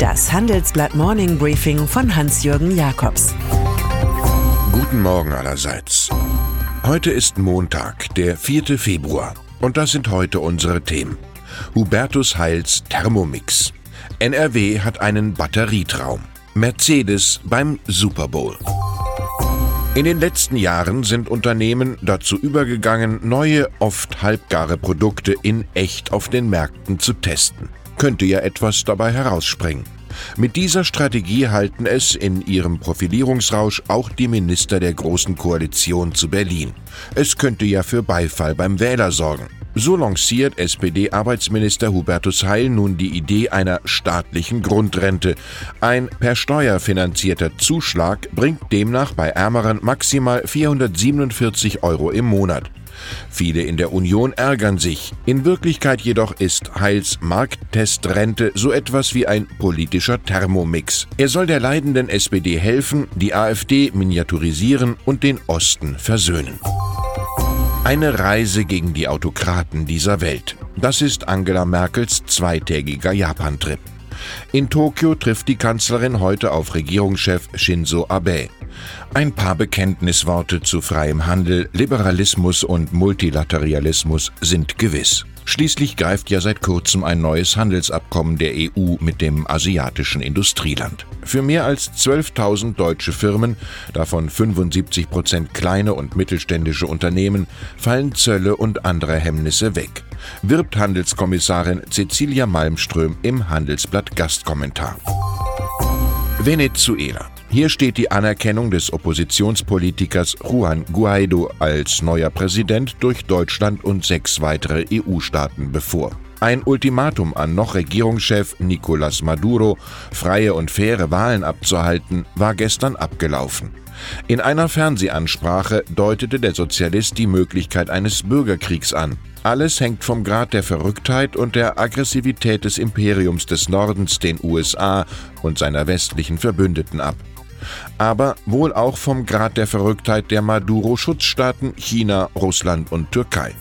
Das Handelsblatt Morning Briefing von Hans-Jürgen Jakobs. Guten Morgen allerseits. Heute ist Montag, der 4. Februar. Und das sind heute unsere Themen. Hubertus Heils Thermomix. NRW hat einen Batterietraum. Mercedes beim Super Bowl. In den letzten Jahren sind Unternehmen dazu übergegangen, neue, oft halbgare Produkte in echt auf den Märkten zu testen. Könnte ja etwas dabei herausspringen. Mit dieser Strategie halten es in ihrem Profilierungsrausch auch die Minister der Großen Koalition zu Berlin. Es könnte ja für Beifall beim Wähler sorgen. So lanciert SPD-Arbeitsminister Hubertus Heil nun die Idee einer staatlichen Grundrente. Ein per Steuer finanzierter Zuschlag bringt demnach bei Ärmeren maximal 447 Euro im Monat. Viele in der Union ärgern sich. In Wirklichkeit jedoch ist Heils Markttestrente so etwas wie ein politischer Thermomix. Er soll der leidenden SPD helfen, die AfD miniaturisieren und den Osten versöhnen. Eine Reise gegen die Autokraten dieser Welt. Das ist Angela Merkels zweitägiger Japan-Trip. In Tokio trifft die Kanzlerin heute auf Regierungschef Shinzo Abe. Ein paar Bekenntnisworte zu freiem Handel, Liberalismus und Multilateralismus sind gewiss. Schließlich greift ja seit kurzem ein neues Handelsabkommen der EU mit dem asiatischen Industrieland. Für mehr als 12.000 deutsche Firmen, davon 75 Prozent kleine und mittelständische Unternehmen, fallen Zölle und andere Hemmnisse weg, wirbt Handelskommissarin Cecilia Malmström im Handelsblatt Gastkommentar. Venezuela. Hier steht die Anerkennung des Oppositionspolitikers Juan Guaido als neuer Präsident durch Deutschland und sechs weitere EU-Staaten bevor. Ein Ultimatum an noch Regierungschef Nicolás Maduro, freie und faire Wahlen abzuhalten, war gestern abgelaufen. In einer Fernsehansprache deutete der Sozialist die Möglichkeit eines Bürgerkriegs an. Alles hängt vom Grad der Verrücktheit und der Aggressivität des Imperiums des Nordens, den USA und seiner westlichen Verbündeten ab aber wohl auch vom Grad der Verrücktheit der Maduro-Schutzstaaten China, Russland und Türkei.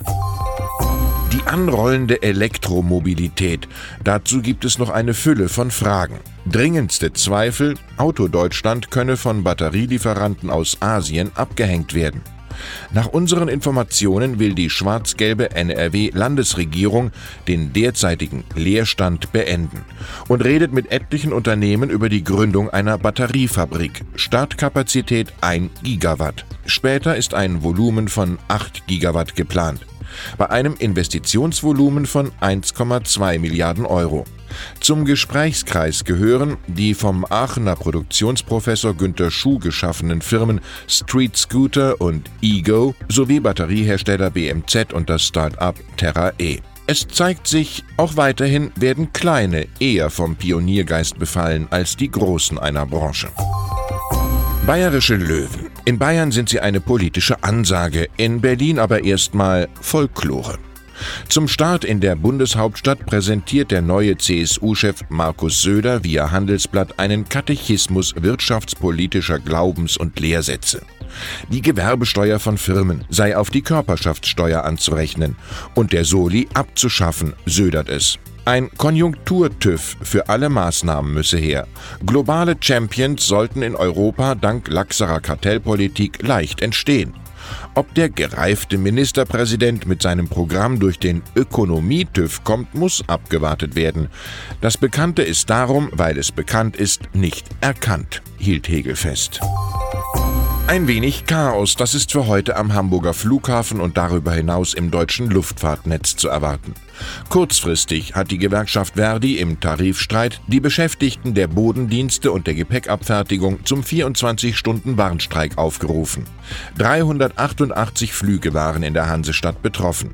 Die anrollende Elektromobilität. Dazu gibt es noch eine Fülle von Fragen. Dringendste Zweifel, Autodeutschland könne von Batterielieferanten aus Asien abgehängt werden. Nach unseren Informationen will die schwarz-gelbe NRW-Landesregierung den derzeitigen Leerstand beenden und redet mit etlichen Unternehmen über die Gründung einer Batteriefabrik. Startkapazität 1 Gigawatt. Später ist ein Volumen von 8 Gigawatt geplant. Bei einem Investitionsvolumen von 1,2 Milliarden Euro. Zum Gesprächskreis gehören die vom Aachener Produktionsprofessor Günter Schuh geschaffenen Firmen Street Scooter und Ego sowie Batteriehersteller BMZ und das Start-up Terra E. Es zeigt sich, auch weiterhin werden kleine eher vom Pioniergeist befallen als die Großen einer Branche. Bayerische Löwen. In Bayern sind sie eine politische Ansage, in Berlin aber erstmal Folklore. Zum Start in der Bundeshauptstadt präsentiert der neue CSU-Chef Markus Söder via Handelsblatt einen Katechismus wirtschaftspolitischer Glaubens- und Lehrsätze. Die Gewerbesteuer von Firmen sei auf die Körperschaftssteuer anzurechnen und der Soli abzuschaffen, södert es. Ein Konjunktur-TÜV für alle Maßnahmen müsse her. Globale Champions sollten in Europa dank laxerer Kartellpolitik leicht entstehen. Ob der gereifte Ministerpräsident mit seinem Programm durch den Ökonomie-TÜV kommt, muss abgewartet werden. Das Bekannte ist darum, weil es bekannt ist, nicht erkannt, hielt Hegel fest. Ein wenig Chaos, das ist für heute am Hamburger Flughafen und darüber hinaus im deutschen Luftfahrtnetz zu erwarten. Kurzfristig hat die Gewerkschaft Verdi im Tarifstreit die Beschäftigten der Bodendienste und der Gepäckabfertigung zum 24-Stunden-Warnstreik aufgerufen. 388 Flüge waren in der Hansestadt betroffen.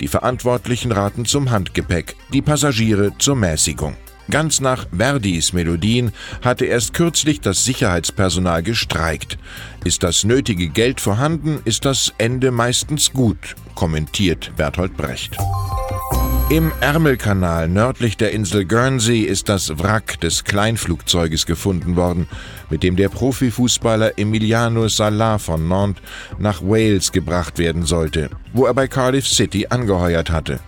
Die Verantwortlichen raten zum Handgepäck, die Passagiere zur Mäßigung. Ganz nach Verdis Melodien hatte erst kürzlich das Sicherheitspersonal gestreikt. Ist das nötige Geld vorhanden, ist das Ende meistens gut, kommentiert Bertolt Brecht. Im Ärmelkanal nördlich der Insel Guernsey ist das Wrack des Kleinflugzeuges gefunden worden, mit dem der Profifußballer Emiliano Salah von Nantes nach Wales gebracht werden sollte, wo er bei Cardiff City angeheuert hatte.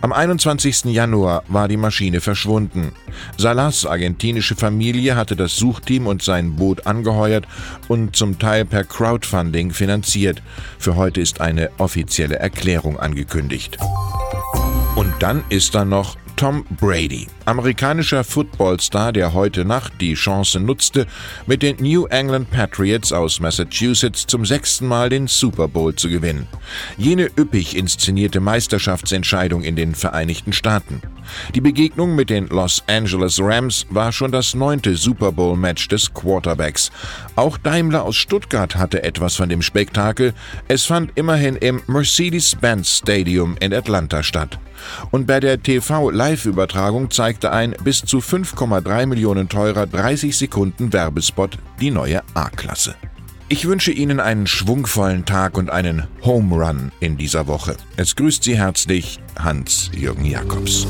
Am 21. Januar war die Maschine verschwunden. Salas argentinische Familie hatte das Suchteam und sein Boot angeheuert und zum Teil per Crowdfunding finanziert. Für heute ist eine offizielle Erklärung angekündigt. Und dann ist da noch Tom Brady, amerikanischer Footballstar, der heute Nacht die Chance nutzte, mit den New England Patriots aus Massachusetts zum sechsten Mal den Super Bowl zu gewinnen. Jene üppig inszenierte Meisterschaftsentscheidung in den Vereinigten Staaten. Die Begegnung mit den Los Angeles Rams war schon das neunte Super Bowl-Match des Quarterbacks. Auch Daimler aus Stuttgart hatte etwas von dem Spektakel. Es fand immerhin im Mercedes-Benz Stadium in Atlanta statt. Und bei der TV-Live-Übertragung zeigte ein bis zu 5,3 Millionen teurer 30 Sekunden Werbespot die neue A-Klasse. Ich wünsche Ihnen einen schwungvollen Tag und einen Home Run in dieser Woche. Es grüßt Sie herzlich Hans-Jürgen Jakobs.